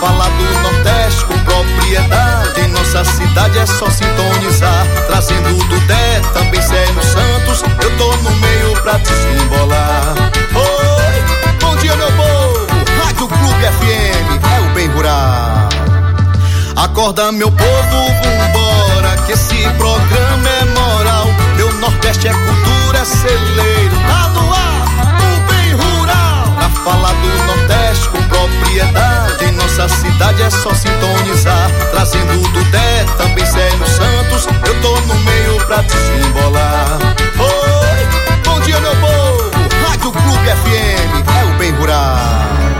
falar do Nordeste com propriedade, em nossa cidade é só sintonizar. Trazendo do Dé, também Célio Santos, eu tô no meio pra desembolar. Oi, bom dia meu povo, Rádio Clube FM, é o bem rural. Acorda meu povo, vambora, que esse programa é moral. Meu Nordeste é cultura, é celeiro, tá no ar, o falar do Nordeste com propriedade, nossa cidade é só sintonizar. Trazendo do Dé, também Célio Santos, eu tô no meio pra desembolar. Oi, bom dia meu povo, Rádio Clube FM, é o bem rural.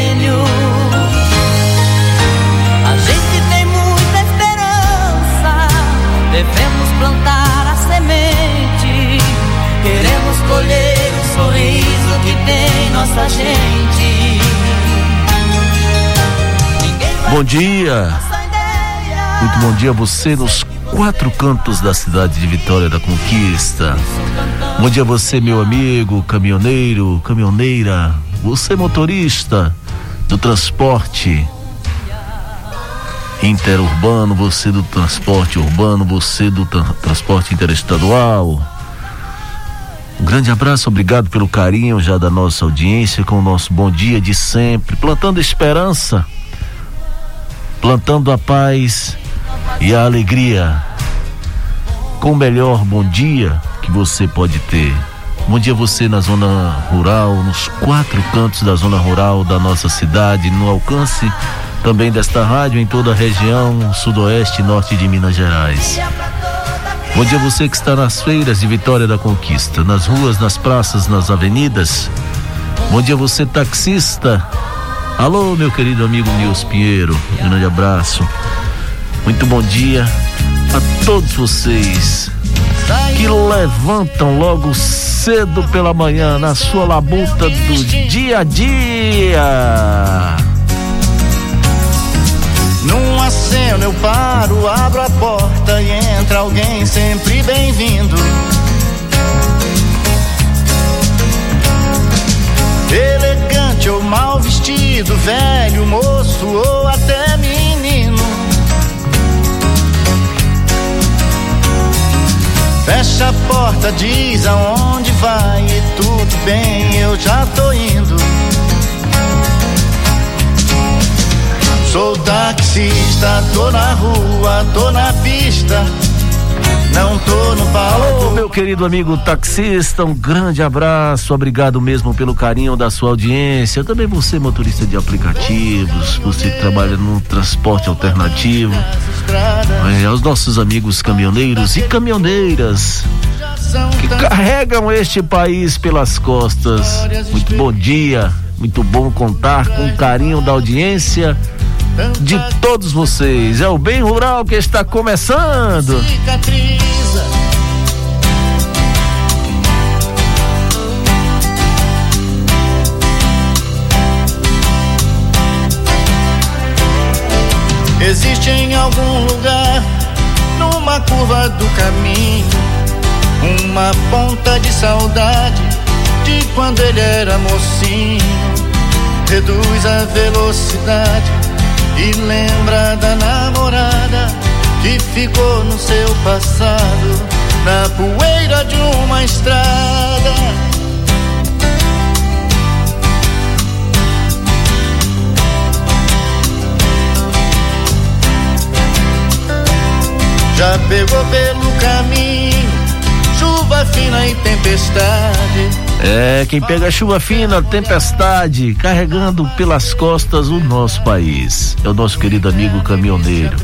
Devemos plantar a semente. Queremos colher o sorriso que tem nossa gente. Bom dia. Muito bom dia a você nos quatro cantos da cidade de Vitória da Conquista. Bom dia a você, meu amigo, caminhoneiro, caminhoneira, você motorista do transporte interurbano, você do transporte urbano, você do tra- transporte interestadual. Um grande abraço, obrigado pelo carinho já da nossa audiência com o nosso bom dia de sempre, plantando esperança, plantando a paz e a alegria com o melhor bom dia que você pode ter. Bom dia você na zona rural, nos quatro cantos da zona rural da nossa cidade, no alcance também desta rádio em toda a região sudoeste e norte de Minas Gerais. Bom dia você que está nas feiras de Vitória da Conquista, nas ruas, nas praças, nas avenidas. Bom dia você taxista. Alô, meu querido amigo Nils Pinheiro, um grande abraço. Muito bom dia a todos vocês que levantam logo cedo pela manhã na sua labuta do dia a dia. Aceno eu paro, abro a porta e entra alguém sempre bem-vindo. Elegante ou mal vestido, velho, moço ou até menino. Fecha a porta, diz aonde vai e tudo bem, eu já tô indo. Sou taxista, tô na rua, tô na pista, não tô no palco. meu querido amigo taxista, um grande abraço, obrigado mesmo pelo carinho da sua audiência. Também você, motorista de aplicativos, você que trabalha no transporte alternativo. É, aos nossos amigos caminhoneiros e caminhoneiras que carregam este país pelas costas. Muito bom dia, muito bom contar com o carinho da audiência de todos vocês. É o Bem Rural que está começando. Cicatriza. Existe em algum lugar, numa curva do caminho, uma ponta de saudade de quando ele era mocinho. Reduz a velocidade e lembra da namorada que ficou no seu passado, na poeira de uma estrada. Já pegou pelo caminho chuva fina e tempestade é, quem pega chuva fina, tempestade, carregando pelas costas o nosso país. É o nosso querido amigo caminhoneiro.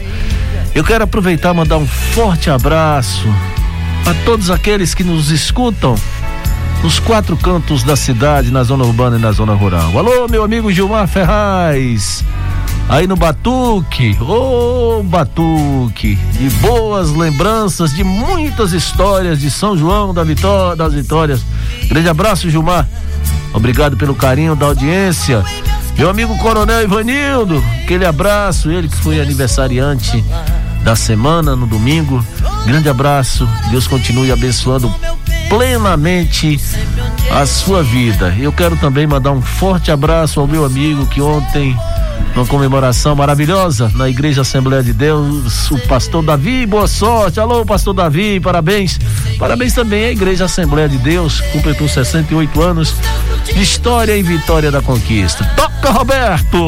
Eu quero aproveitar e mandar um forte abraço a todos aqueles que nos escutam nos quatro cantos da cidade, na zona urbana e na zona rural. Alô, meu amigo Gilmar Ferraz aí no Batuque, ô oh, Batuque, de boas lembranças de muitas histórias de São João da Vitória, das Vitórias. Grande abraço, Gilmar. Obrigado pelo carinho da audiência. Meu amigo Coronel Ivanildo, aquele abraço, ele que foi aniversariante da semana no domingo. Grande abraço. Deus continue abençoando plenamente a sua vida. Eu quero também mandar um forte abraço ao meu amigo que ontem uma comemoração maravilhosa na Igreja Assembleia de Deus, o pastor Davi, boa sorte. Alô, pastor Davi, parabéns. Parabéns também à Igreja Assembleia de Deus, completou 68 anos de história e vitória da conquista. Toca, Roberto!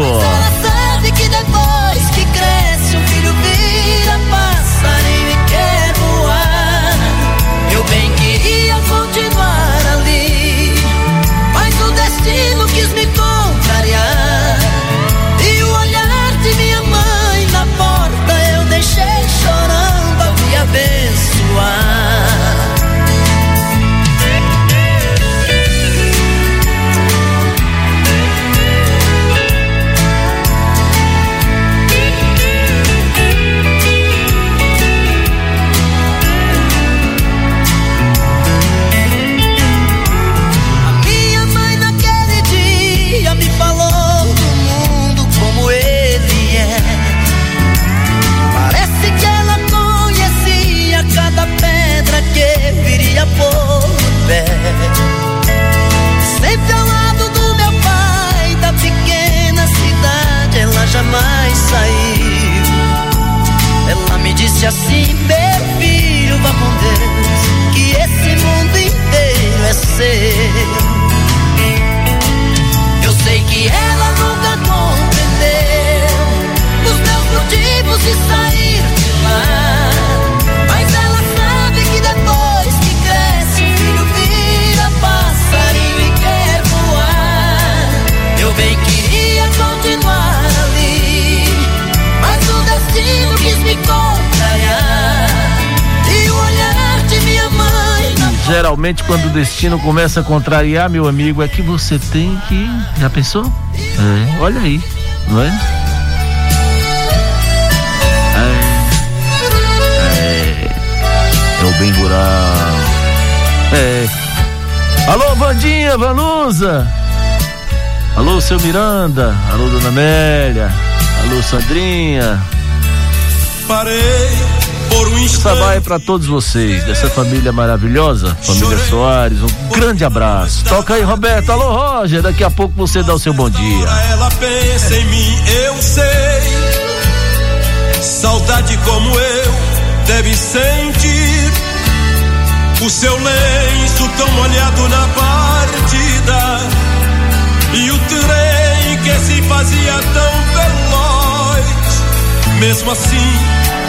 Quando o destino começa a contrariar, meu amigo, é que você tem que. Já pensou? É, olha aí, não é? É. É, é o bem rural. É. Alô, Vandinha, Vanusa. Alô, seu Miranda. Alô, dona Amélia. Alô, Sandrinha. Parei Essa vai para todos vocês, dessa família maravilhosa, família Soares, um grande abraço. Toca aí, Roberto. Alô, Roger, daqui a pouco você dá o seu bom dia. Ela pensa em mim, eu sei. Saudade como eu deve sentir. O seu lenço tão molhado na partida. E o trem que se fazia tão veloz. Mesmo assim,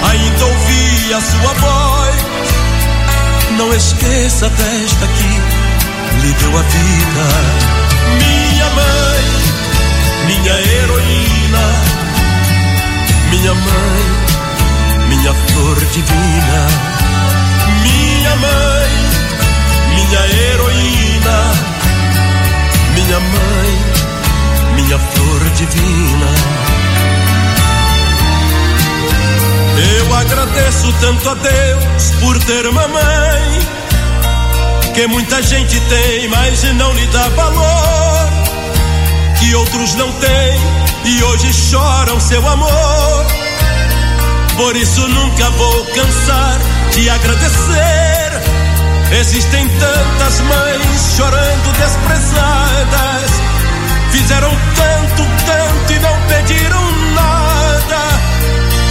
ainda ouvi a sua voz. Não esqueça desta que lhe deu a vida. Minha mãe, minha heroína. Minha mãe, minha flor divina. Minha mãe, minha heroína. Minha mãe, minha flor divina. Eu agradeço tanto a Deus por ter uma mãe que muita gente tem, mas não lhe dá valor. Que outros não têm e hoje choram seu amor. Por isso nunca vou cansar de agradecer. Existem tantas mães chorando desprezadas. Fizeram tanto, tanto e não pediram nada.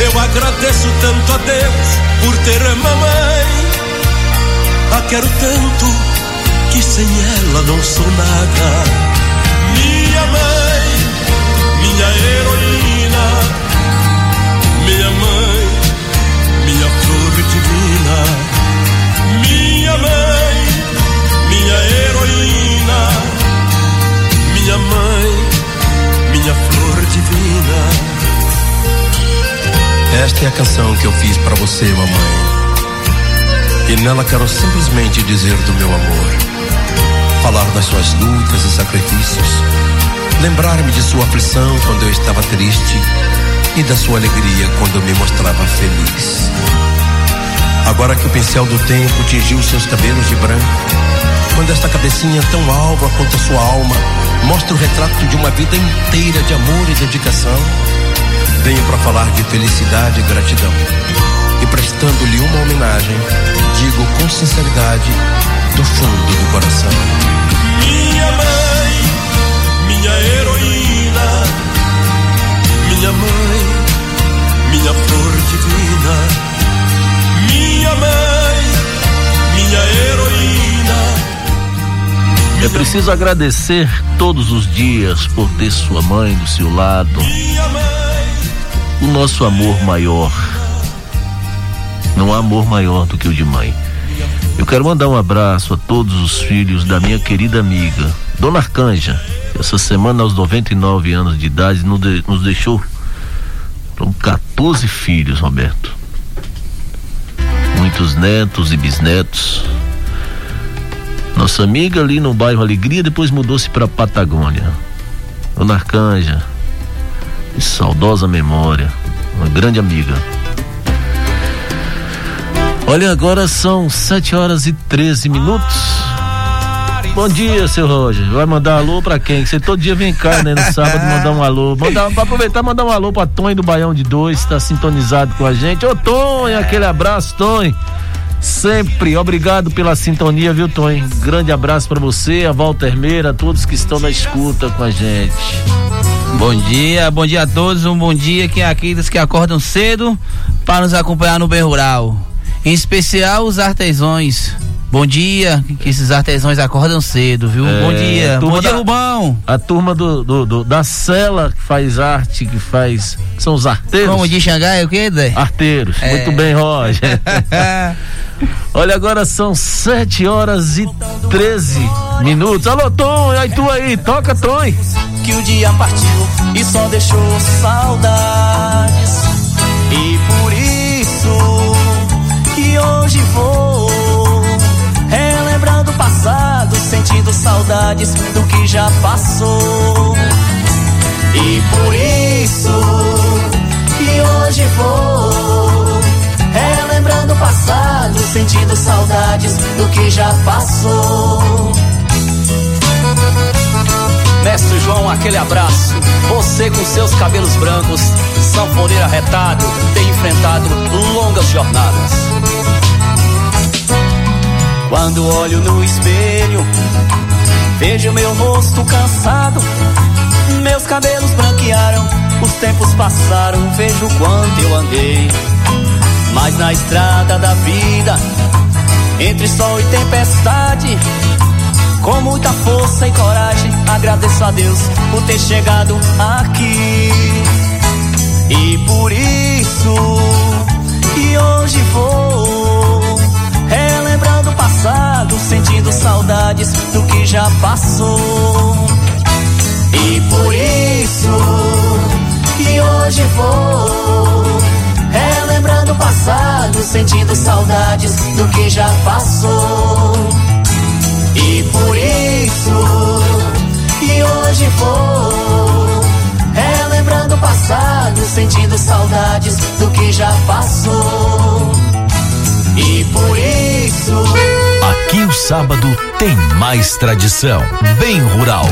Eu agradeço tanto a Deus por ter mamãe. A quero tanto que sem ela não sou nada. Minha mãe, minha heroína, minha mãe, É a canção que eu fiz para você, mamãe. E nela quero simplesmente dizer do meu amor. Falar das suas lutas e sacrifícios. Lembrar-me de sua aflição quando eu estava triste e da sua alegria quando eu me mostrava feliz. Agora que o pincel do tempo tingiu seus cabelos de branco, quando esta cabecinha tão alva quanto a sua alma mostra o retrato de uma vida inteira de amor e dedicação, Venho para falar de felicidade e gratidão. E prestando-lhe uma homenagem, digo com sinceridade, do fundo do coração. Minha mãe, minha heroína, minha mãe, minha flor divina. Minha mãe, minha heroína. É preciso agradecer todos os dias por ter sua mãe do seu lado. O nosso amor maior. Não há amor maior do que o de mãe. Eu quero mandar um abraço a todos os filhos da minha querida amiga, Dona Arcanja. Essa semana, aos 99 anos de idade, nos deixou com 14 filhos, Roberto. Muitos netos e bisnetos. Nossa amiga ali no bairro Alegria depois mudou-se para Patagônia. Dona Arcanja, de saudosa memória, uma grande amiga. Olha, agora são 7 horas e 13 minutos. Bom dia, seu Roger. Vai mandar alô pra quem? Você todo dia vem cá, né? No sábado mandar um alô. Mandar, pra aproveitar mandar um alô pra Tonho do Baião de Dois, tá sintonizado com a gente. Ô Tonho, aquele abraço, Tonho. Sempre, obrigado pela sintonia, viu, Tonho? Grande abraço para você, a Walter Meira, a todos que estão na escuta com a gente. Bom dia, bom dia a todos. Um bom dia que é aqueles que acordam cedo para nos acompanhar no bem rural. Em especial os artesãos. Bom dia, que esses artesãos acordam cedo, viu? É, Bom dia, bom dia, da, Rubão. A turma do, do, do, da cela que faz arte, que faz. São os arteiros. Como de Xangai, o que, Dé? Arteiros. É. Muito bem, Roger. Olha, agora são 7 horas e 13 minutos. Alô, Tom, aí tu aí, toca, Tom. Que o dia partiu e só deixou saudades. Sentindo saudades do que já passou. E por isso que hoje vou relembrando o passado, sentindo saudades do que já passou. Mestre João, aquele abraço. Você com seus cabelos brancos, sanfoneiro arretado, tem enfrentado longas jornadas. Quando olho no espelho, vejo meu rosto cansado. Meus cabelos branquearam, os tempos passaram, vejo quanto eu andei. Mas na estrada da vida, entre sol e tempestade, com muita força e coragem, agradeço a Deus por ter chegado aqui. E por isso que hoje vou relembrando o passado, sentindo saudades do que já passou. E por isso que hoje vou relembrando o passado, sentindo saudades do que já passou. E por isso que hoje vou relembrando o passado, sentindo saudades do que já passou. E por isso. Aqui o sábado tem mais tradição. Bem rural.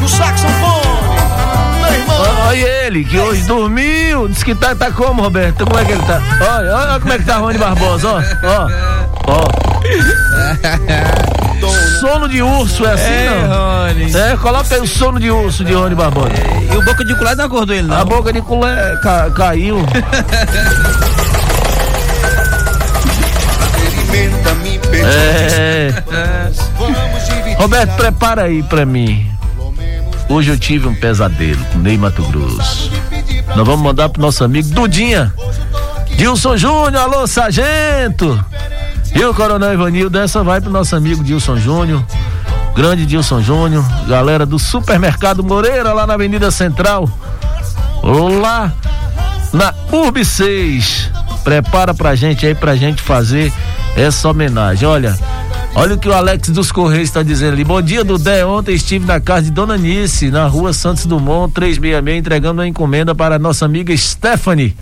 No saxofone, meu irmão. Olha ele, que hoje dormiu. Diz que tá, tá como, Roberto? Como é que ele tá? Olha, olha como é que tá Rony Barbosa, ó. Ó, ó. Sono de urso, é assim, É, não? Rony. É, coloca aí o sono de urso de Rony Barbosa. E o boca de culé não acordou ele, não. A boca de culé ca- caiu. É. Roberto, prepara aí pra mim. Hoje eu tive um pesadelo com Ney Mato Grosso. Nós vamos mandar pro nosso amigo Dudinha. Dilson Júnior, alô, sargento. E o Coronel Ivanildo, essa vai pro nosso amigo Dilson Júnior. Grande Dilson Júnior, galera do Supermercado Moreira, lá na Avenida Central. Lá na Urb 6. Prepara pra gente aí, pra gente fazer essa homenagem. Olha, olha o que o Alex dos Correios está dizendo ali. Bom dia, Dudé. Ontem estive na casa de Dona Nice, na rua Santos Dumont, 366, entregando uma encomenda para a nossa amiga Stephanie.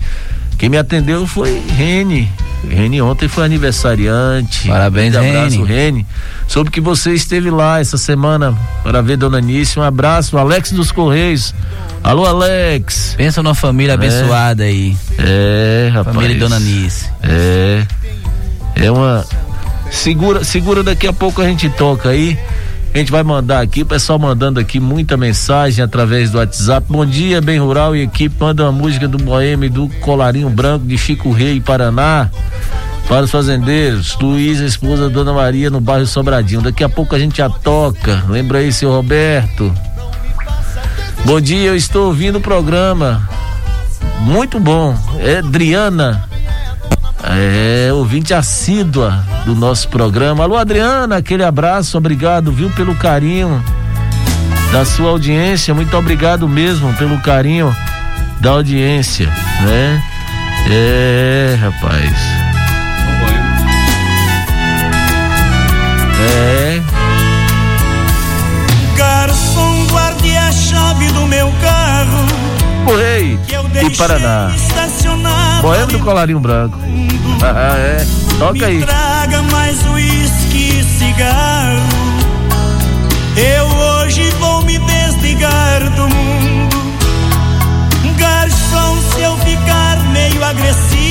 Quem me atendeu foi Rene. Rene ontem foi aniversariante. Parabéns, Grande abraço, Rene. Rene. Soube que você esteve lá essa semana para ver Dona Nice. Um abraço, Alex dos Correios. Alô, Alex. Pensa numa família abençoada aí. É, rapaz. Família Dona Nice. É. É uma. Segura, segura daqui a pouco a gente toca aí. A gente vai mandar aqui, o pessoal mandando aqui muita mensagem através do WhatsApp. Bom dia, bem rural e equipe. Manda uma música do Boêmio do Colarinho Branco de Chico Rei, Paraná. Para os fazendeiros, Luiz, a esposa Dona Maria, no bairro Sobradinho. Daqui a pouco a gente já toca. Lembra aí, seu Roberto? Bom dia, eu estou ouvindo o programa. Muito bom. É Adriana. É, ouvinte assídua do nosso programa. Alô, Adriana, aquele abraço, obrigado, viu, pelo carinho da sua audiência. Muito obrigado mesmo pelo carinho da audiência, né? É, rapaz. É, Garçom, guarde a chave do meu carro. Que eu e Paraná. Boêmio do Colarinho Branco. Ah, é. Toca aí. Me traga mais uísque e cigarro. Eu hoje vou me desligar do mundo. Garçom, se eu ficar meio agressivo,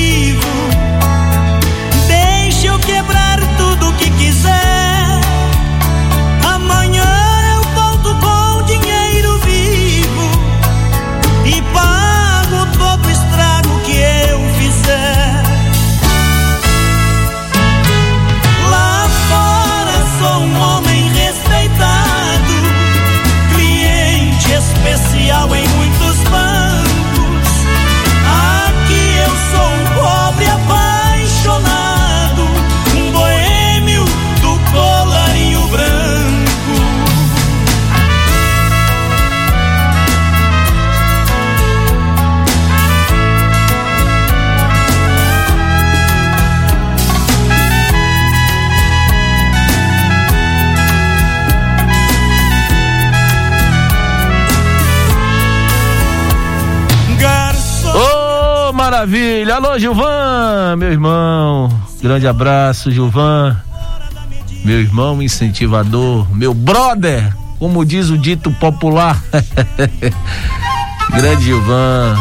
maravilha! Alô, Gilvan, meu irmão. Grande abraço, Gilvan. Meu irmão incentivador, meu brother, como diz o dito popular. Grande Gilvan.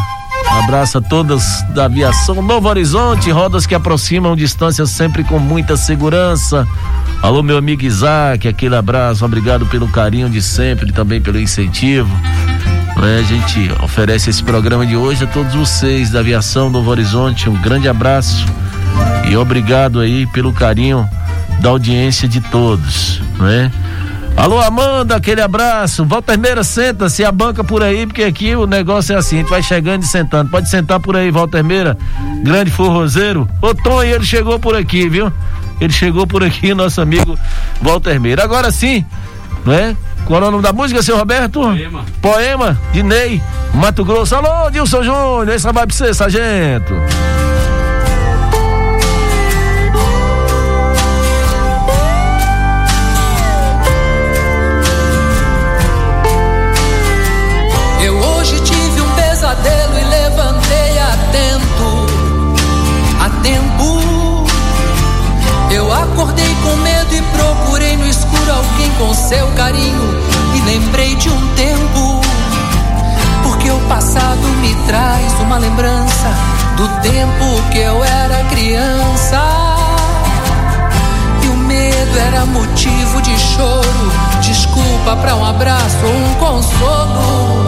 Um abraço a todas da aviação Novo Horizonte, rodas que aproximam distâncias sempre com muita segurança. Alô, meu amigo Isaac, aquele abraço, obrigado pelo carinho de sempre também pelo incentivo. Né, A gente oferece esse programa de hoje a todos vocês da aviação Novo Horizonte. Um grande abraço e obrigado aí pelo carinho da audiência de todos, né? Alô, Amanda, aquele abraço. Walter Meira, senta-se, a banca por aí, porque aqui o negócio é assim, a gente vai chegando e sentando. Pode sentar por aí, Walter Meira, grande forrozeiro. Ô, Tom, ele chegou por aqui, viu? Ele chegou por aqui, nosso amigo Walter Meira. Agora sim, não é? Qual é o nome da música, seu Roberto? Poema. Poema, de Ney, Mato Grosso. Alô, Dilson Júnior, essa vai pra você, sargento. Eu hoje tive um pesadelo e levantei atento, a tempo. Eu acordei com medo e procurei no escuro alguém com seu carinho lembrei de um tempo. Porque o passado me traz uma lembrança do tempo que eu era criança. E o medo era motivo de choro, desculpa para um abraço ou um consolo.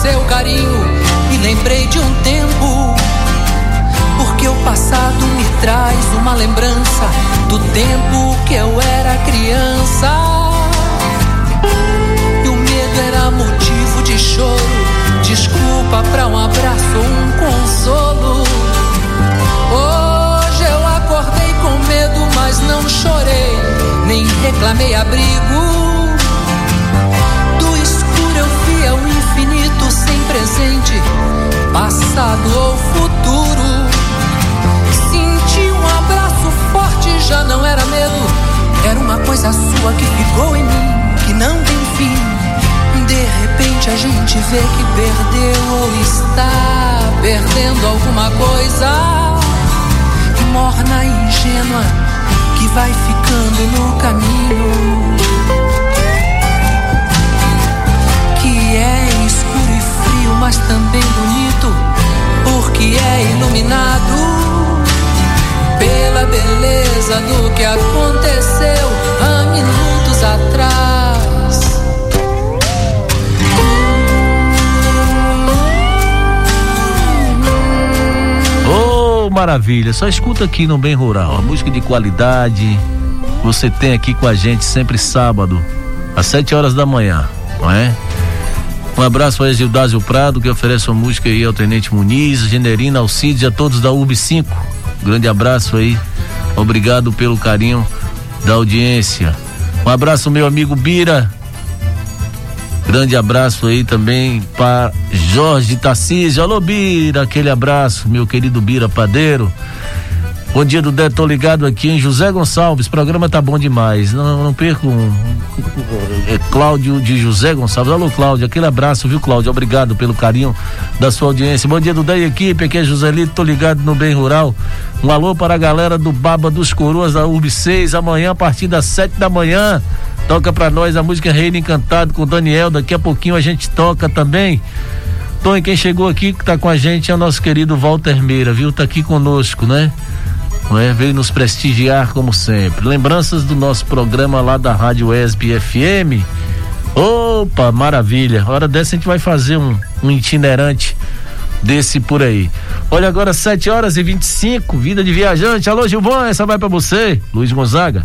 seu carinho e lembrei de um tempo. Porque o passado me traz uma lembrança do tempo que eu era criança. E o medo era motivo de choro, desculpa pra um abraço ou um consolo. Hoje eu acordei com medo, mas não chorei, nem reclamei abrigo. Passado ou futuro. Senti um abraço forte, já não era medo, era uma coisa sua que ficou em mim, que não tem fim. De repente a gente vê que perdeu ou está perdendo alguma coisa morna e ingênua que vai ficando no caminho. Que é escuro e frio, mas também bonito, porque é iluminado pela beleza do que aconteceu há minutos atrás. Ô, maravilha, só escuta aqui no Bem Rural, a música de qualidade. Você tem aqui com a gente sempre sábado, às 7 horas da manhã, não é? Um abraço para Gildásio Prado, que oferece uma música aí ao Tenente Muniz, Generina Alcides a todos da UB 5. Grande abraço aí. Obrigado pelo carinho da audiência. Um abraço, meu amigo Bira. Grande abraço aí também para Jorge Tarcísio. Alô, Bira, aquele abraço, meu querido Bira Padeiro. Bom dia do Dé, tô ligado aqui em José Gonçalves, programa tá bom demais. Não, não perco um, é Cláudio de José Gonçalves. Alô, Cláudio, aquele abraço, viu, Cláudio? Obrigado pelo carinho da sua audiência. Bom dia do Dé e equipe, aqui é Joselito, tô ligado no Bem Rural. Um alô para a galera do Baba dos Coroas da UB 6, amanhã a partir das sete da manhã. Toca pra nós a música Reino Encantado com o Daniel. Daqui a pouquinho a gente toca também. Tony, quem chegou aqui que tá com a gente é o nosso querido Walter Meira, viu? Tá aqui conosco, né? É? Veio nos prestigiar como sempre. Lembranças do nosso programa lá da Rádio ESB FM. Opa, maravilha. Hora dessa a gente vai fazer um, um itinerante desse por aí. Olha agora, 7 horas e 25, vida de viajante. Alô, Gilvão, essa vai pra você, Luiz Gonzaga.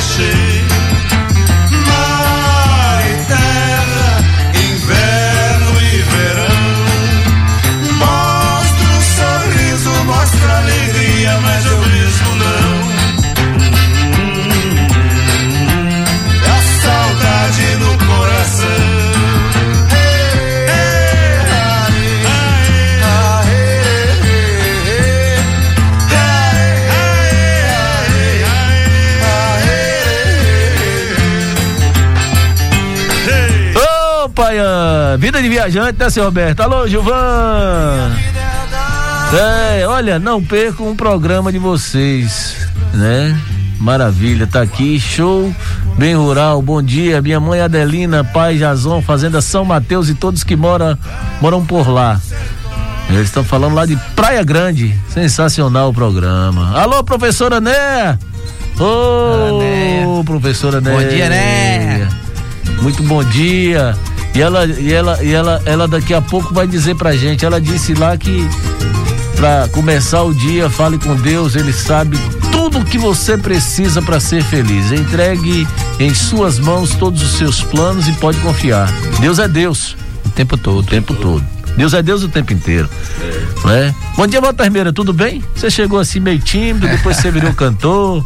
Que lá viajante, né, seu Roberto? Alô, Gilvan! É, olha, não perca um programa de vocês, né? Maravilha, tá aqui, show, bem rural, bom dia, minha mãe Adelina, pai Jazon, Fazenda São Mateus e todos que moram, moram por lá. Eles estão falando lá de Praia Grande, sensacional o programa. Alô, professora Né! Ô, professora Né! Bom dia, Né? Muito bom dia. E ela, e ela, e ela, ela daqui a pouco vai dizer pra gente. Ela disse lá que pra começar o dia, fale com Deus, ele sabe tudo o que você precisa para ser feliz. Entregue em suas mãos todos os seus planos e pode confiar. Deus é Deus O tempo todo. o tempo todo. Deus é Deus o tempo inteiro. Né? Bom dia, Walter Meira, tudo bem? Você chegou assim meio tímido, depois você virou cantor.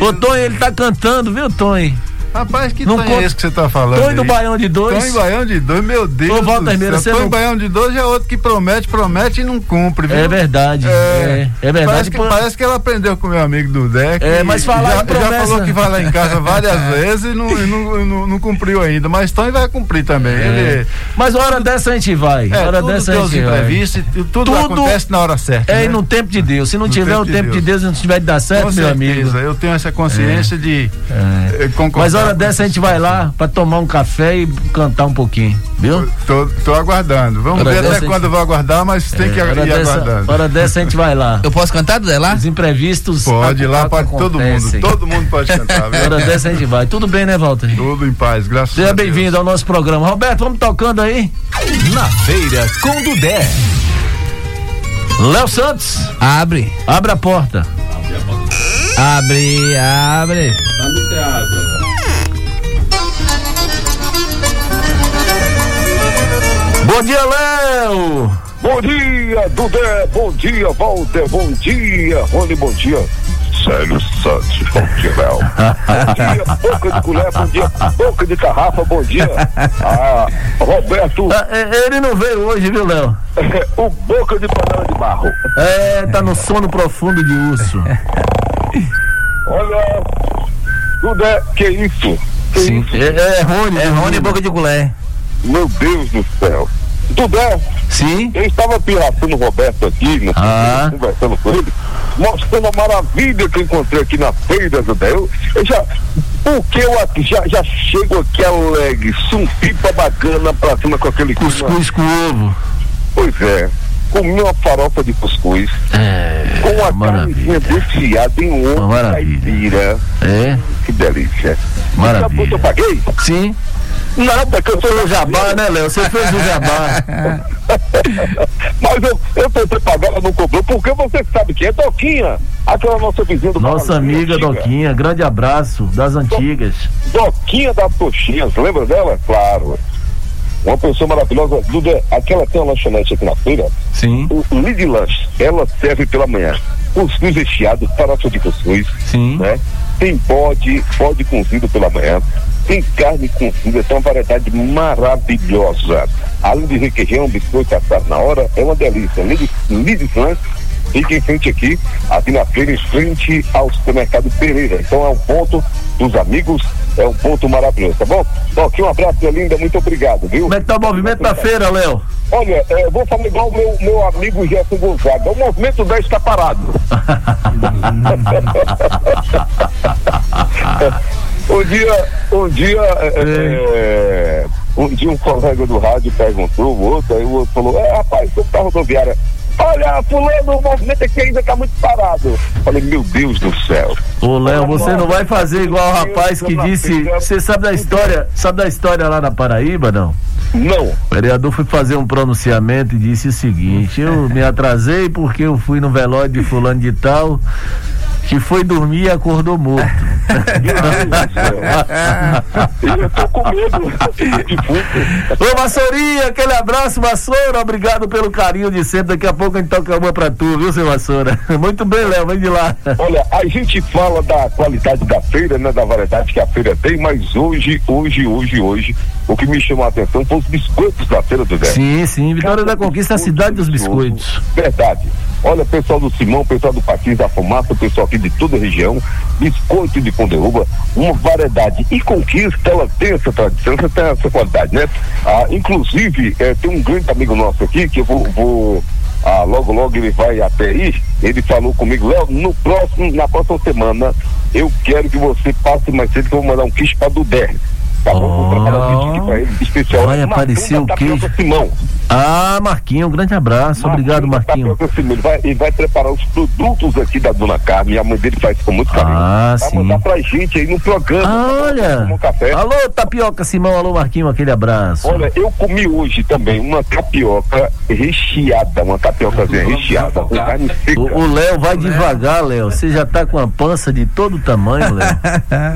Ô, Tonho, ele tá cantando, viu, Tonho? Rapaz, que Não conta- é esse que você tá falando? Tonho do? Baião de dois. Tonho Baião de dois, meu Deus. Ô, Walter Meira, você Tonho não- Baião de dois é outro que promete, promete e não cumpre, viu? É verdade. É, é verdade. Parece que, Pô, parece que ela aprendeu com meu amigo do Deck. É, mas falar já, em promessa- já falou que vai lá em casa várias vezes e não, e não, não, não cumpriu ainda. Mas Tonho vai cumprir também. Ele, Mas hora dessa a gente vai. é, hora tudo dessa a Deus gente vai. imprevisto e tudo, Tudo acontece na hora certa. É né? no tempo de Deus. Se não No tiver o tempo de Deus. Não tiver de dar certo, Com meu certeza, amigo. eu tenho essa consciência de É. concordar. Hora dessa a gente vai lá pra tomar um café e cantar um pouquinho, viu? Tô, tô aguardando. Vamos Hora ver até a quando eu vou aguardar, mas tem que É, hora, ir dessa, aguardando. hora dessa a gente vai lá. Eu posso cantar, Zé, lá? Os imprevistos. Pode ir lá, pode todo mundo. Todo mundo pode cantar, viu? Hora dessa a gente vai. Tudo bem, né, Walter? Tudo em paz, graças Seja a Deus. bem-vindo ao nosso programa. Roberto, vamos tocando aí. Na feira com Dudé. Léo Santos, Abre. abre a porta. Abre, abre. Bom dia, Léo! Bom dia, Dudé, bom dia, Walter, bom dia, Rony, bom dia. Célio Santos, bom dia, Léo. Bom dia, boca de colher, bom dia, boca de garrafa, bom dia. Ah, Roberto, Ah, é, Ele não veio hoje, viu, Léo? o boca de panela de barro. É, tá no sono profundo de urso. Olha, Dudé, que isso? Que Sim. isso? É, é Rony. É Rony Boca de Culé. Meu Deus do céu. Dudé, Sim. eu estava pirraçando o Roberto aqui, no- Ah. conversando com ele, mostrando a maravilha que eu encontrei aqui na feira, Dudé. Eu, eu já, porque eu aqui, já, já chego aqui alegre, pipa bacana pra cima com aquele. Cuscuz com ovo. Pois é, comi uma farofa de cuscuz, É. com uma maravilha. carnezinha desfiada em ovo Maravilha. caipira. É. Que delícia. Maravilha. Sabe quanto eu paguei? Sim. Nada, que eu sou Jabá, né, Léo? Você fez o jabá. Mas eu, eu tentei pagar, ela não cobrou, porque você sabe que é Doquinha, aquela nossa vizinha do Nossa amiga antiga. Doquinha, grande abraço das antigas. Doquinha das coxinhas, lembra dela? Claro. Uma pessoa maravilhosa. Duda, aquela tem uma lanchonete aqui na feira, Sim, o Lid Lanche, ela serve pela manhã. Cuscuz recheado, farofa de cuscuz, sim. né? Tem bode, bode cozido pela manhã, tem carne cozida, tem uma variedade maravilhosa. Além de requeijão, biscoito assado na hora, é uma delícia. Lides Lanche fica em frente aqui, aqui na feira, em frente ao supermercado Pereira. Então é um ponto dos amigos é um ponto maravilhoso, tá bom? Então, aqui um abraço, linda, muito obrigado, viu? Como é que tá o movimento da feira, Léo? Olha, é, eu vou falar igual o meu, meu amigo Gerson Gonzaga. O movimento 10 está parado. Um dia, um dia, é, é, um dia um colega do rádio perguntou, o outro, aí o outro falou, é, rapaz, como tá a rodoviária? Olha, fulano, o movimento aqui ainda tá muito parado. Falei, meu Deus do céu. Ô, Léo, você não vai fazer igual o rapaz que disse. Você sabe da história? Sabe da história lá na Paraíba, não? Não. O vereador foi fazer um pronunciamento e disse o seguinte: eu me atrasei porque eu fui no velório de fulano de tal, que foi dormir e acordou morto. Eu tô com medo. Ô Vassourinha, aquele abraço, Vassoura, obrigado pelo carinho de sempre. Daqui a pouco a gente toca uma pra tu, viu, seu Vassoura? Muito bem, Léo, vem de lá. Olha, a gente fala da qualidade da feira, né, da variedade que a feira tem, mas hoje, hoje, hoje, hoje, o que me chamou a atenção foi os biscoitos da feira do Dé. Sim, sim, Vitória da Conquista é a cidade dos biscoitos. Verdade. Olha, pessoal do Simão, pessoal do Patins da Fumaça, pessoal aqui de toda a região, biscoito de Pondeúba, uma variedade. E Conquista, ela tem essa tradição, ela tem essa qualidade, né? Ah, inclusive, eh, tem um grande amigo nosso aqui, que eu vou, vou ah, logo, logo ele vai até aí, ele falou comigo, Léo, no próximo, na próxima semana, eu quero que você passe mais cedo, que eu vou mandar um quiche pra Dudé. Tá bom? Vou preparar um pra ele, especial. Vai Marcão aparecer da o queijo. Simão. Ah, Marquinho, um grande abraço. Obrigado, Marquinho. Simão. Ele vai, ele vai preparar os produtos aqui da Dona Carmen, a mãe dele faz com muito carinho. Ah, vai sim. mandar pra gente aí no programa. Ah, olha. Um café. Alô, Tapioca Simão, alô, Marquinho, aquele abraço. Olha, eu comi hoje também uma tapioca recheada, uma tapiocazinha recheada, com carne seca. O o Léo vai devagar, Léo. Você já tá com a pança de todo tamanho, Léo.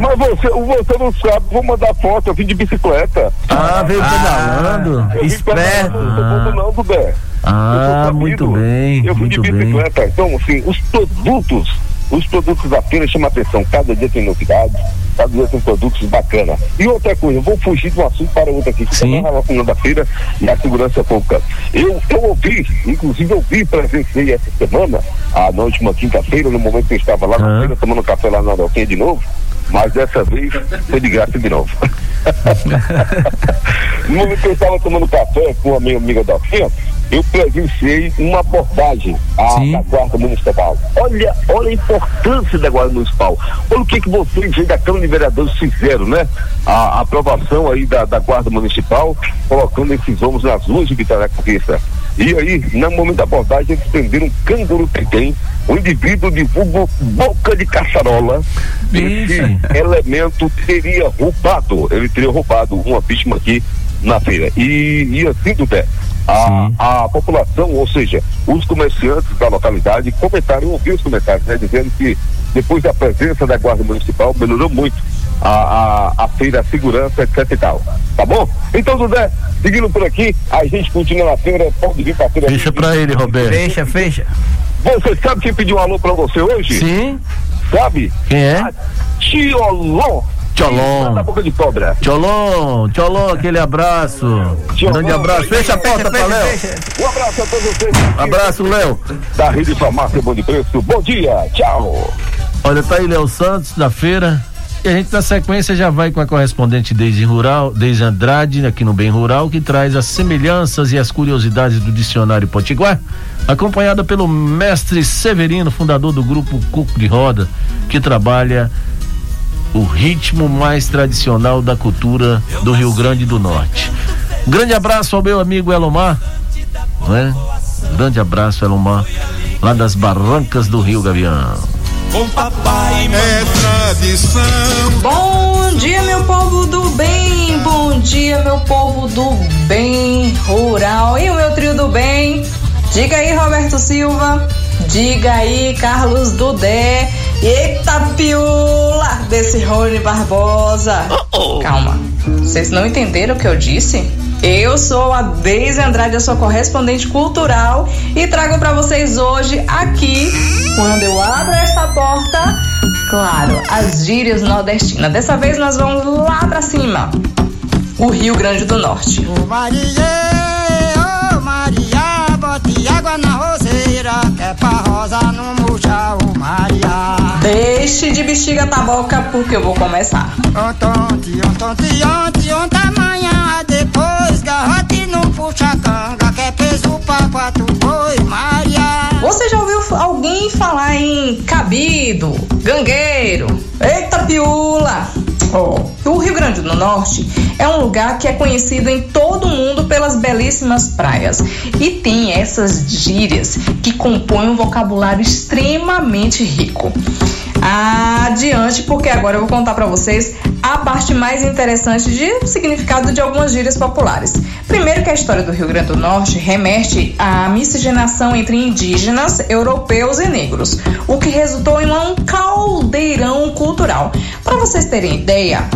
Mas você, você não sabe, vou mandar foto, eu vim de bicicleta. Ah, veio pedalando. Eu vim Esperto. pedalando, não bobo não. Ah, sou muito bem, Eu fui de muito bem. bicicleta. Então, assim, os produtos, os produtos da feira chamam atenção. Cada dia tem novidades, cada dia tem produtos bacanas. E outra coisa, eu vou fugir de um assunto para outro aqui, que também relacionado à feira e à segurança pública. Eu, eu ouvi, inclusive eu vi, presenciei essa semana, ah, na última quinta-feira, no momento que eu estava lá na feira, tomando café lá na Aroquinha de novo, mas dessa vez foi de graça de novo. no momento que eu estava tomando café com a minha amiga da FIA, eu presenciei uma abordagem à, da Guarda Municipal. Olha, olha a importância da Guarda Municipal. Olha o que, que vocês aí da Câmara de Vereadores fizeram, né? A, a aprovação aí da, da Guarda Municipal, colocando esses homens nas ruas de Vitória Conquista. E aí, no momento da abordagem, eles prenderam um canguru tem um indivíduo de vulgo boca de caçarola. Esse elemento teria roubado, ele teria roubado uma vítima aqui na feira. E, e assim, Dudé, a, a população, ou seja, os comerciantes da localidade comentaram, ouvi os comentários, né, dizendo que depois da presença da Guarda Municipal melhorou muito a, a, a feira, a segurança, etc e tal. Tá bom? Então, Dudé, seguindo por aqui, a gente continua na feira, pode vir pra feira. Deixa pra ele, Roberto. Fecha, fecha. Você sabe quem pediu um alô pra você hoje? Sim. Sabe? Quem é? A Tiolon. Tcholon. Boca de cobra. Tcholon, Tcholon, aquele abraço. Grande abraço. Fecha a porta pra Léo. Um abraço a todos vocês. Abraço, Léo. Da Rede Farmácia Bom de Preço. Bom dia. Tchau. Olha, tá aí Léo Santos da feira. E a gente na sequência já vai com a correspondente Deise Rural, Deise Andrade, aqui no Bem Rural, que traz as semelhanças e as curiosidades do dicionário Potiguar, acompanhada pelo mestre Severino, fundador do grupo Cuco de Roda, que trabalha o ritmo mais tradicional da cultura do Rio Grande do Norte. Grande abraço ao meu amigo Elomar, não é? Grande abraço, Elomar, lá das Barrancas do Rio Gavião. Com papai é tradição. Bom dia, meu povo do bem. Bom dia, meu povo do bem rural. E o meu trio do bem? Diga aí, Roberto Silva. Diga aí, Carlos Dudé. Eita piula desse Rony Barbosa. Calma. Vocês não entenderam o que eu disse? Eu sou a Deise Andrade, eu sou correspondente cultural e trago para vocês hoje aqui, quando eu abro esta porta, claro, as gírias nordestinas. Dessa vez nós vamos lá para cima, o Rio Grande do Norte. Maria, oh Maria, garrote, água na roseira, que é pra rosa não murchar o Maria. Deixe de bexiga taboca porque eu vou começar. Ontonte, ontonte, onte, onta depois garrote não puxa canga, que é peso pra quatro boi, Maria. Você já ouviu alguém falar em cabido, gangueiro? Eita piula! Oh, o Rio Grande do Norte é um lugar que é conhecido em todo o mundo pelas belíssimas praias e tem essas gírias que compõem um vocabulário extremamente rico. Adiante, porque agora eu vou contar para vocês a parte mais interessante de significado de algumas gírias populares. Primeiro que a história do Rio Grande do Norte remete à miscigenação entre indígenas, europeus e negros, o que resultou em um caldeirão cultural. Para vocês terem ideia,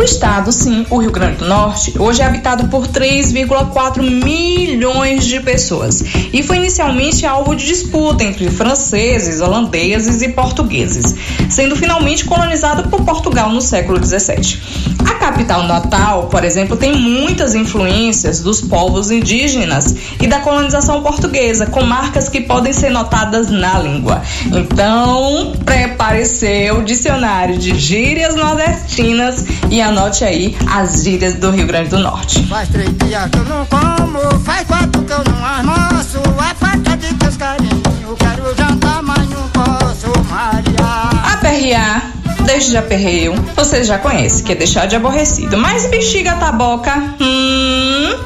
o estado, sim, o Rio Grande do Norte, hoje é habitado por 3,4 milhões de pessoas e foi inicialmente alvo de disputa entre franceses, holandeses e portugueses, sendo finalmente colonizado por Portugal no século 17. A capital natal, por exemplo, tem muitas influências dos povos indígenas e da colonização portuguesa, com marcas que podem ser notadas na língua. Então, prepare seu dicionário de gírias nordestinas e anote aí as gírias do Rio Grande do Norte. Faz três dias que eu não como, faz quatro que eu não almoço, é falta de teus carinhos, quero jantar, mas não posso, Maria. Aperrear, deixa de aperreio, você já conhece, que é deixar de aborrecido. Mas bexiga taboca, hum...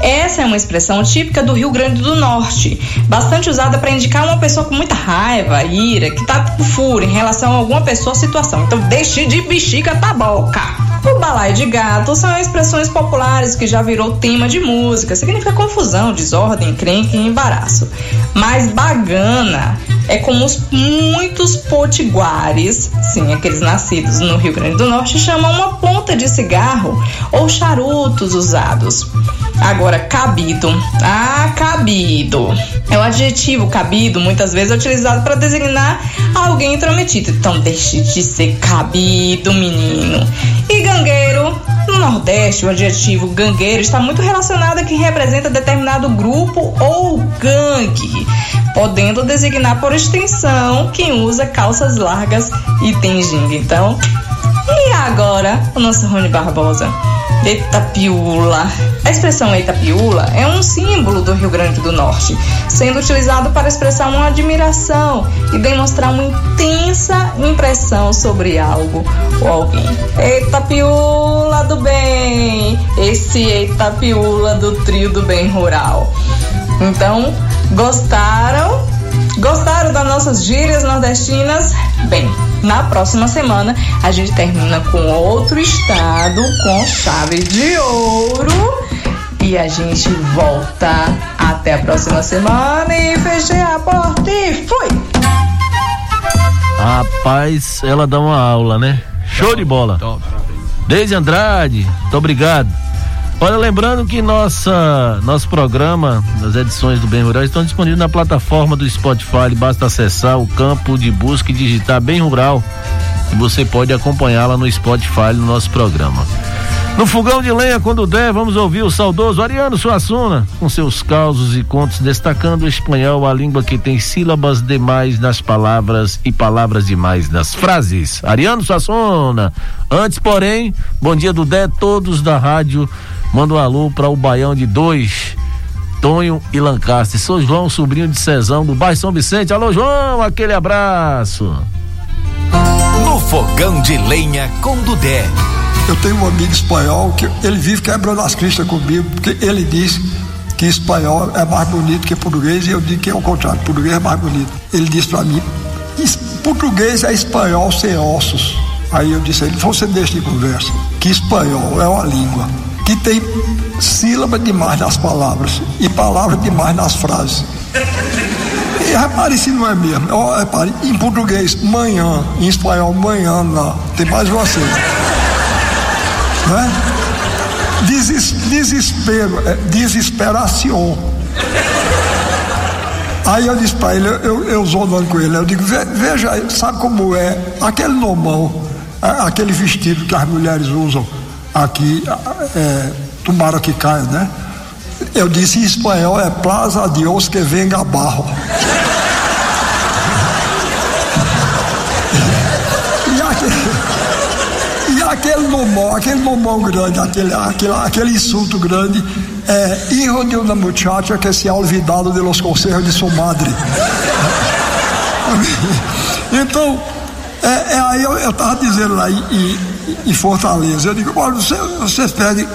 Essa é uma expressão típica do Rio Grande do Norte, bastante usada para indicar uma pessoa com muita raiva, ira, que tá com fúria em relação a alguma pessoa ou situação. Então, deixe de bexiga taboca. O balaio de gato são expressões populares que já virou tema de música, significa confusão, desordem, encrenca e embaraço. Mas bagana é como os muitos potiguares, sim, aqueles nascidos no Rio Grande do Norte, chamam uma ponta de cigarro ou charutos usados. Agora, cabido. Ah, cabido. É o adjetivo cabido, muitas vezes é utilizado para designar alguém intrometido. Então, deixe de ser cabido, menino. E gangueiro. No Nordeste, o adjetivo gangueiro está muito relacionado a quem representa determinado grupo ou gangue, podendo designar por extensão quem usa calças largas e tem ginga. Então, e agora o nosso Rony Barbosa? Eita piula. A expressão eita piula é um símbolo do Rio Grande do Norte, sendo utilizado para expressar uma admiração e demonstrar uma intensa impressão sobre algo ou alguém. Eita piula do bem! Esse eita piula do trio do bem rural. Então, gostaram? Gostaram das nossas gírias nordestinas? Bem, na próxima semana a gente termina com outro estado com chave de ouro e a gente volta até a próxima semana e fechei a porta e fui! Rapaz, ela dá uma aula, né? Show de bola. Desde Andrade, muito obrigado. Olha, lembrando que nossa, nosso programa, as edições do Bem Rural, estão disponíveis na plataforma do Spotify. Basta acessar o campo de busca e digitar Bem Rural. E você pode acompanhá-la no Spotify no nosso programa. No fogão de lenha, quando der, vamos ouvir o saudoso Ariano Suassuna, com seus causos e contos, destacando o espanhol, a língua que tem sílabas demais nas palavras e palavras demais nas frases. Ariano Suassuna. Antes, porém, bom dia do Dé, todos da rádio. Manda um alô para o Baião de dois. Tonho e Lancaster. Sou João, sobrinho de Cezão, do bairro São Vicente. Alô, João, aquele abraço. No fogão de lenha com Dudé. Eu tenho um amigo espanhol que ele vive quebrando as cristas comigo, porque ele diz que espanhol é mais bonito que português e eu digo que é o contrário, português é mais bonito. Ele disse para mim, português é espanhol sem ossos. Aí eu disse a ele, você deixa de conversa, que espanhol é uma língua que tem sílaba demais nas palavras e palavras demais nas frases. E repare se não é mesmo. Oh, repare, em português, manhã, em espanhol, manhã, não. Tem mais você. É? Deses, desespero, é, desesperação. Aí eu disse para ele, eu, eu zonando com ele, eu digo, veja, sabe como é aquele nomão, aquele vestido que as mulheres usam aqui, é, tomara que caia, né? Eu disse em espanhol é Plaza Dios que venga barro. E aquele, e aquele nomão, aquele nomão grande, aquele, aquele, aquele insulto grande, é hijo de una muchacha que se ha olvidado de los consejos de su madre. Então, é, é aí eu estava dizendo lá em, em, em, Fortaleza, eu digo, olha, você, vocês pedem,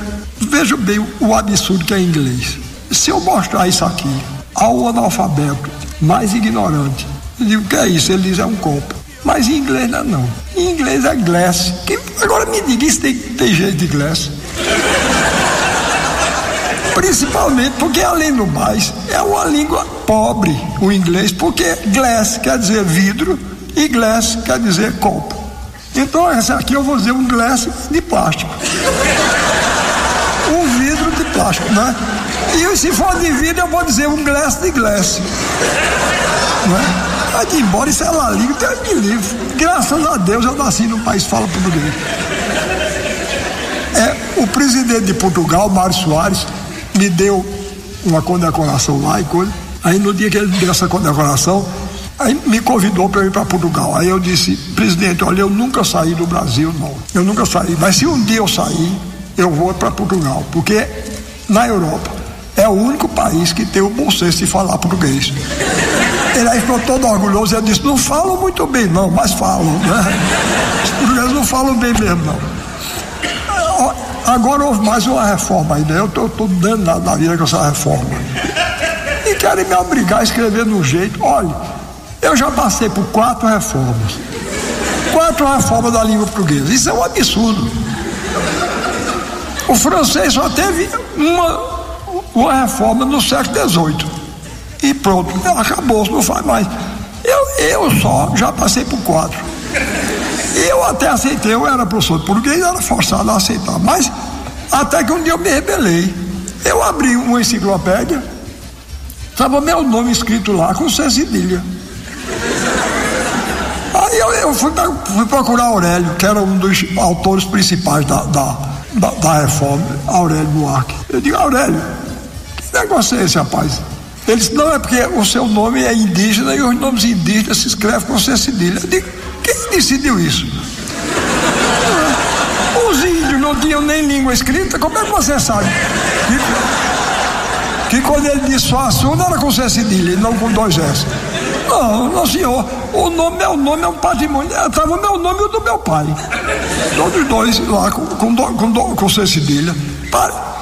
vejam bem o, o absurdo que é inglês. Se eu mostrar isso aqui ao analfabeto mais ignorante, eu digo, o que é isso? Ele diz, é um copo. Mas em inglês não é não. Em inglês é glass. Que, agora me diga, isso tem, tem jeito de glass. Principalmente porque, além do mais, é uma língua pobre, o inglês, porque glass quer dizer vidro e glass quer dizer copo. Então, essa aqui eu vou dizer um glass de plástico. Um vidro de plástico, né? E se for de vidro, eu vou dizer um glass de glass. Não é? Vai embora, isso é língua, Deus me livre. Graças a Deus eu nasci num país que fala português. É, o presidente de Portugal, Mário Soares, me deu uma condecoração lá e coisa. Aí no dia que ele deu essa condecoração, aí me convidou para ir para Portugal. Aí eu disse, presidente, olha, eu nunca saí do Brasil, não. Eu nunca saí. Mas se um dia eu sair, eu vou para Portugal. Porque na Europa é o único país que tem o bom senso de falar português. Ele aí ficou todo orgulhoso, ele disse, não falam muito bem não, mas falam, né? Os portugueses não falam bem mesmo, não. Agora houve mais uma reforma aí, né? Eu estou dando na vida com essa reforma. E querem me obrigar a escrever de um jeito. Olha, eu já passei por quatro reformas. Quatro reformas da língua portuguesa. Isso é um absurdo. O francês só teve uma, uma reforma no século XVIII. E pronto, acabou, não faz mais. Eu, eu só já passei por quatro. Eu até aceitei, eu era professor de português, era forçado a aceitar. Mas até que um dia eu me rebelei. Eu abri uma enciclopédia, estava meu nome escrito lá com C cedilha. Eu, eu fui, fui, procurar Aurélio, que era um dos autores principais da, da, da, da reforma, Aurélio Buarque. Eu digo, Aurélio, que negócio é esse, rapaz? Ele disse, não, é porque o seu nome é indígena e os nomes indígenas se escrevem com C cedilha. Eu digo, quem decidiu isso? Os índios não tinham nem língua escrita, como é que você sabe? Que, que quando ele disse só assunto era com C cedilha e não com dois S. Não, não senhor, o nome, meu nome é um patrimônio, estava o meu nome e o do meu pai. Todos dois lá com, com, com, com C cedilha.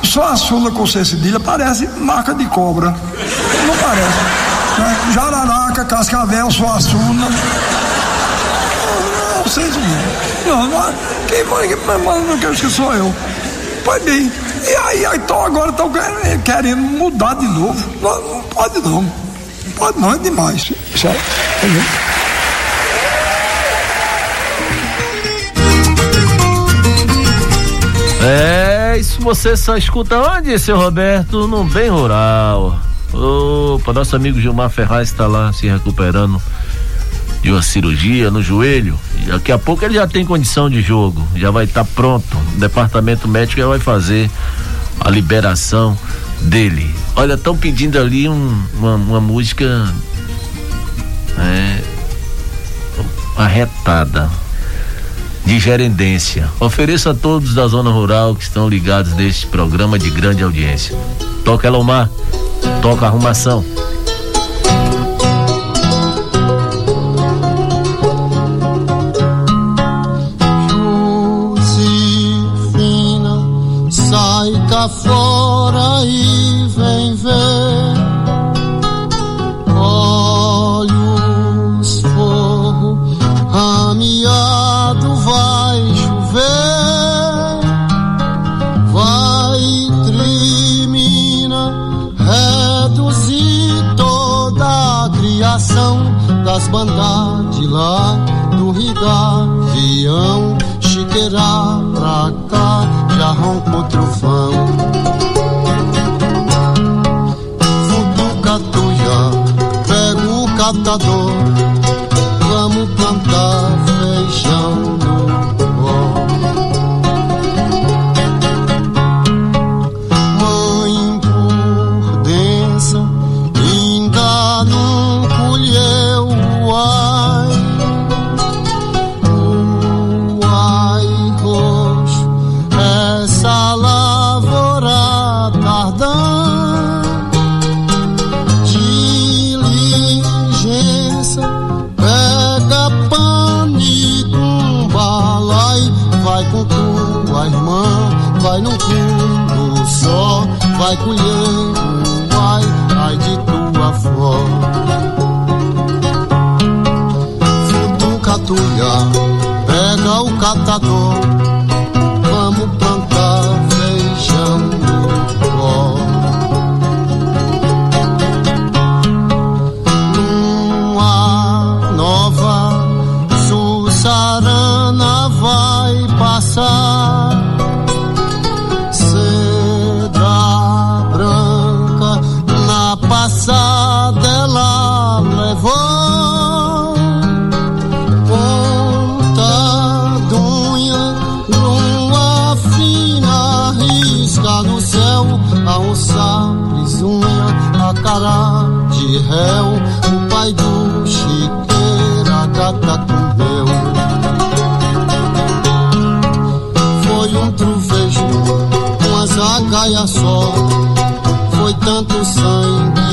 Só a Sula com C cedilha parece marca de cobra. Não parece. Né? Jararaca, Cascavel, Suassuna vocês não, não, quem manda que acho que sou eu. Pois bem, e aí, então agora estão querendo mudar de novo. Não, não pode não. Pode não, é demais. Certo? É, isso você só escuta onde, seu Roberto? No Bem Rural. Opa, nosso amigo Gilmar Ferraz está lá se recuperando de uma cirurgia no joelho. Daqui a pouco ele já tem condição de jogo, já vai estar tá pronto. O departamento médico já vai fazer a liberação dele. Olha, estão pedindo ali um, uma, uma, música é, arretada de gerendência. Ofereço a todos da zona rural que estão ligados neste programa de grande audiência. Toca Elomar, toca arrumação. cá fora e vem ver. Olhos, fogo, amiado vai chover. Vai termina, reduzir toda a criação das bandas de lá do Rigavião, chiqueira pra catador, vamos plantar feijão pega tanto sangue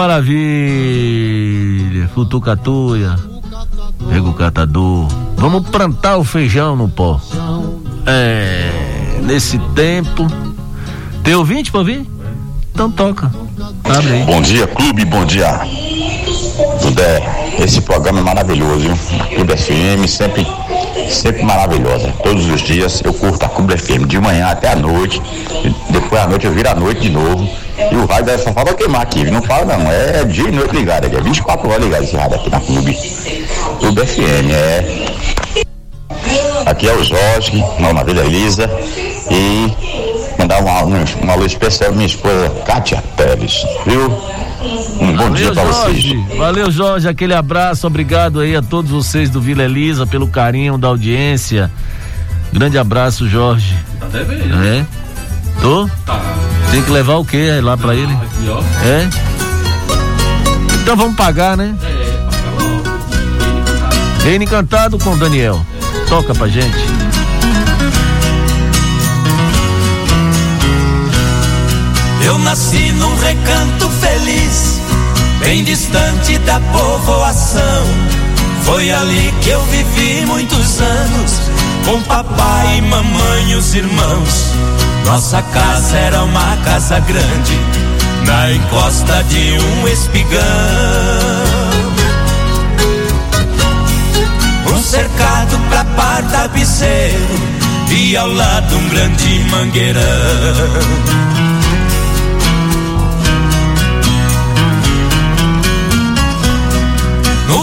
maravilha! Futucatuia, pega o catador. Vamos plantar o feijão no pó. É, nesse tempo. Tem ouvinte pra ouvir? Então toca. Abre aí. Bom dia, clube, bom dia. Dudé, esse programa é maravilhoso, viu? Clube FM sempre, sempre maravilhosa. Todos os dias eu curto a Clube FM, de manhã até a noite. Depois à noite eu viro à noite de novo. E o rádio só falta queimar aqui, não fala não, é dia e noite ligado é 24 horas ligado esse rádio aqui na Clube. Clube FM, é. Aqui é o Jorge, Nova Vila Elisa. E mandar uma, um, uma luz especial à minha esposa Kátia Pérez, viu? Um bom dia pra vocês. Jorge. Valeu, Jorge. Aquele abraço. Obrigado aí a todos vocês do Vila Elisa pelo carinho da audiência. Grande abraço, Jorge. Tá devendo. É? Tô? Tá. Tem que levar o quê lá pra ele? Aqui, ó. É? Então vamos pagar, né? Reino Encantado com Daniel. Toca pra gente. Eu nasci num recanto feliz, bem distante da povoação. Foi ali que eu vivi muitos anos, com papai e mamãe e os irmãos. Nossa casa era uma casa grande, na encosta de um espigão. Um cercado pra par tapeceiro, e ao lado um grande mangueirão.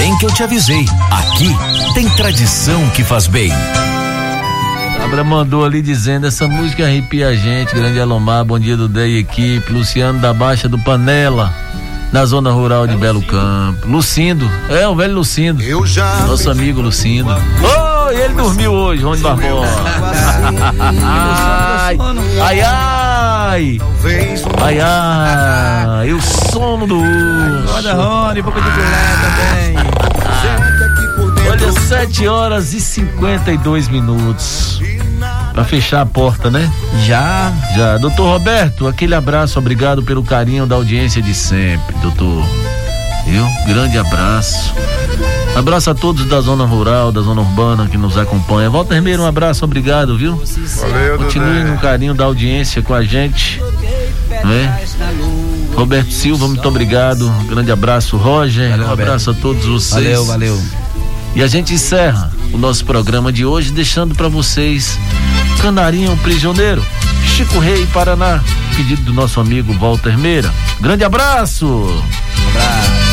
Bem que eu te avisei. Aqui tem tradição que faz bem. Abra mandou ali dizendo: essa música arrepia a gente. Grande Alomar, bom dia do DEI equipe. Luciano da Baixa do Panela, na zona rural de Belo Campo. Lucindo, é o velho Lucindo. Eu já. Nosso amigo Lucindo. Oh, ele dormiu hoje, Rony Barbosa. ai, ai, ai. Ai, ai, o sono do urso. Olha, Rony, boca de filé também. Olha, 7 horas e 52 minutos. Pra fechar a porta, né? Já. Já. Doutor Roberto, aquele abraço, obrigado pelo carinho da audiência de sempre, doutor. Viu? Grande abraço. Abraço a todos da zona rural, da zona urbana que nos acompanha. Walter Hermeiro, um abraço, obrigado, viu? Valeu, Continue no carinho da audiência com a gente. Né? Roberto Silva, muito obrigado. Grande abraço, Roger. um abraço a todos vocês. Valeu, valeu. E a gente encerra o nosso programa de hoje deixando para vocês Canarinho Prisioneiro, Chico Rei Paraná, pedido do nosso amigo Walter Meira. Grande abraço! Abraço.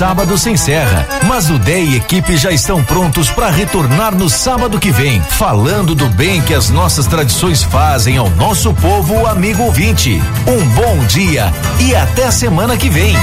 Sábado se encerra, mas o DEI e equipe já estão prontos para retornar no sábado que vem, falando do bem que as nossas tradições fazem ao nosso povo amigo ouvinte. Um bom dia e até semana que vem.